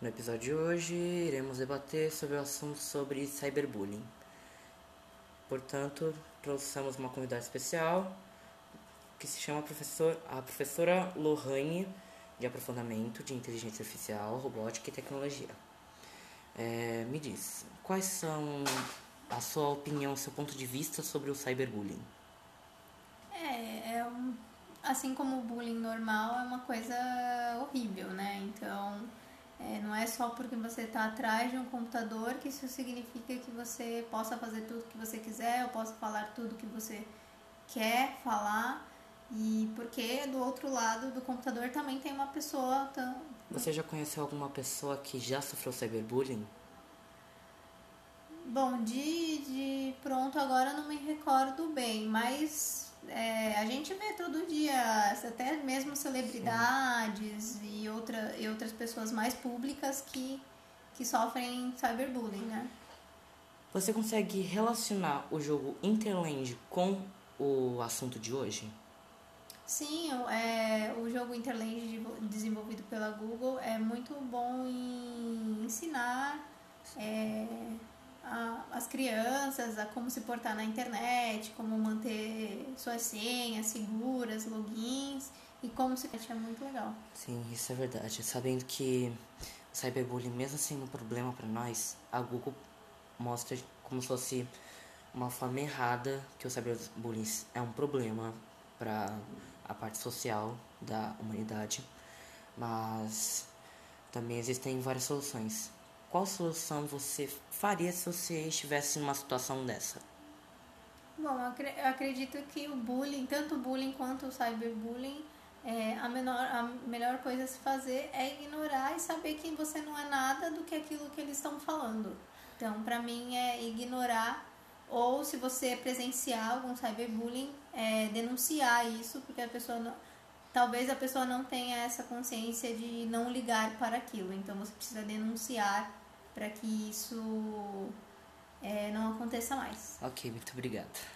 No episódio de hoje, iremos debater sobre o assunto sobre cyberbullying. Portanto, trouxemos uma convidada especial que se chama professor, a professora Lohane, de aprofundamento de inteligência artificial, robótica e tecnologia. É, me diz, quais são a sua opinião, seu ponto de vista sobre o cyberbullying? É, é um, assim como o bullying normal é uma coisa horrível, né? Então, é, não é só porque você está atrás de um computador que isso significa que você possa fazer tudo que você quiser, ou possa falar tudo que você quer falar. E porque do outro lado do computador também tem uma pessoa. Tão... Você já conheceu alguma pessoa que já sofreu cyberbullying? Bom, de, de pronto agora não me recordo bem, mas a gente vê todo dia, até mesmo celebridades Sim. e, outra, e outras pessoas mais públicas que, que sofrem cyberbullying, né? Você consegue relacionar o jogo Interland com o assunto de hoje? Sim, é, o jogo Interland desenvolvido pela Google é muito bom em ensinar é, as crianças a como se portar na internet, como manter suas senhas seguras, logins e como se é muito legal. Sim, isso é verdade. Sabendo que o cyberbullying, mesmo sendo um problema para nós, a Google mostra como se fosse uma forma errada que o cyberbullying é um problema para a parte social da humanidade, mas também existem várias soluções. Qual solução você faria se você estivesse numa situação dessa? Bom, eu acredito que o bullying, tanto o bullying quanto o cyberbullying, é, a, menor, a melhor coisa a se fazer é ignorar e saber que você não é nada do que aquilo que eles estão falando. Então, para mim, é ignorar ou se você presenciar algum cyberbullying, é, denunciar isso, porque a pessoa não, talvez a pessoa não tenha essa consciência de não ligar para aquilo. Então você precisa denunciar para que isso é, não aconteça mais. Ok, muito obrigada.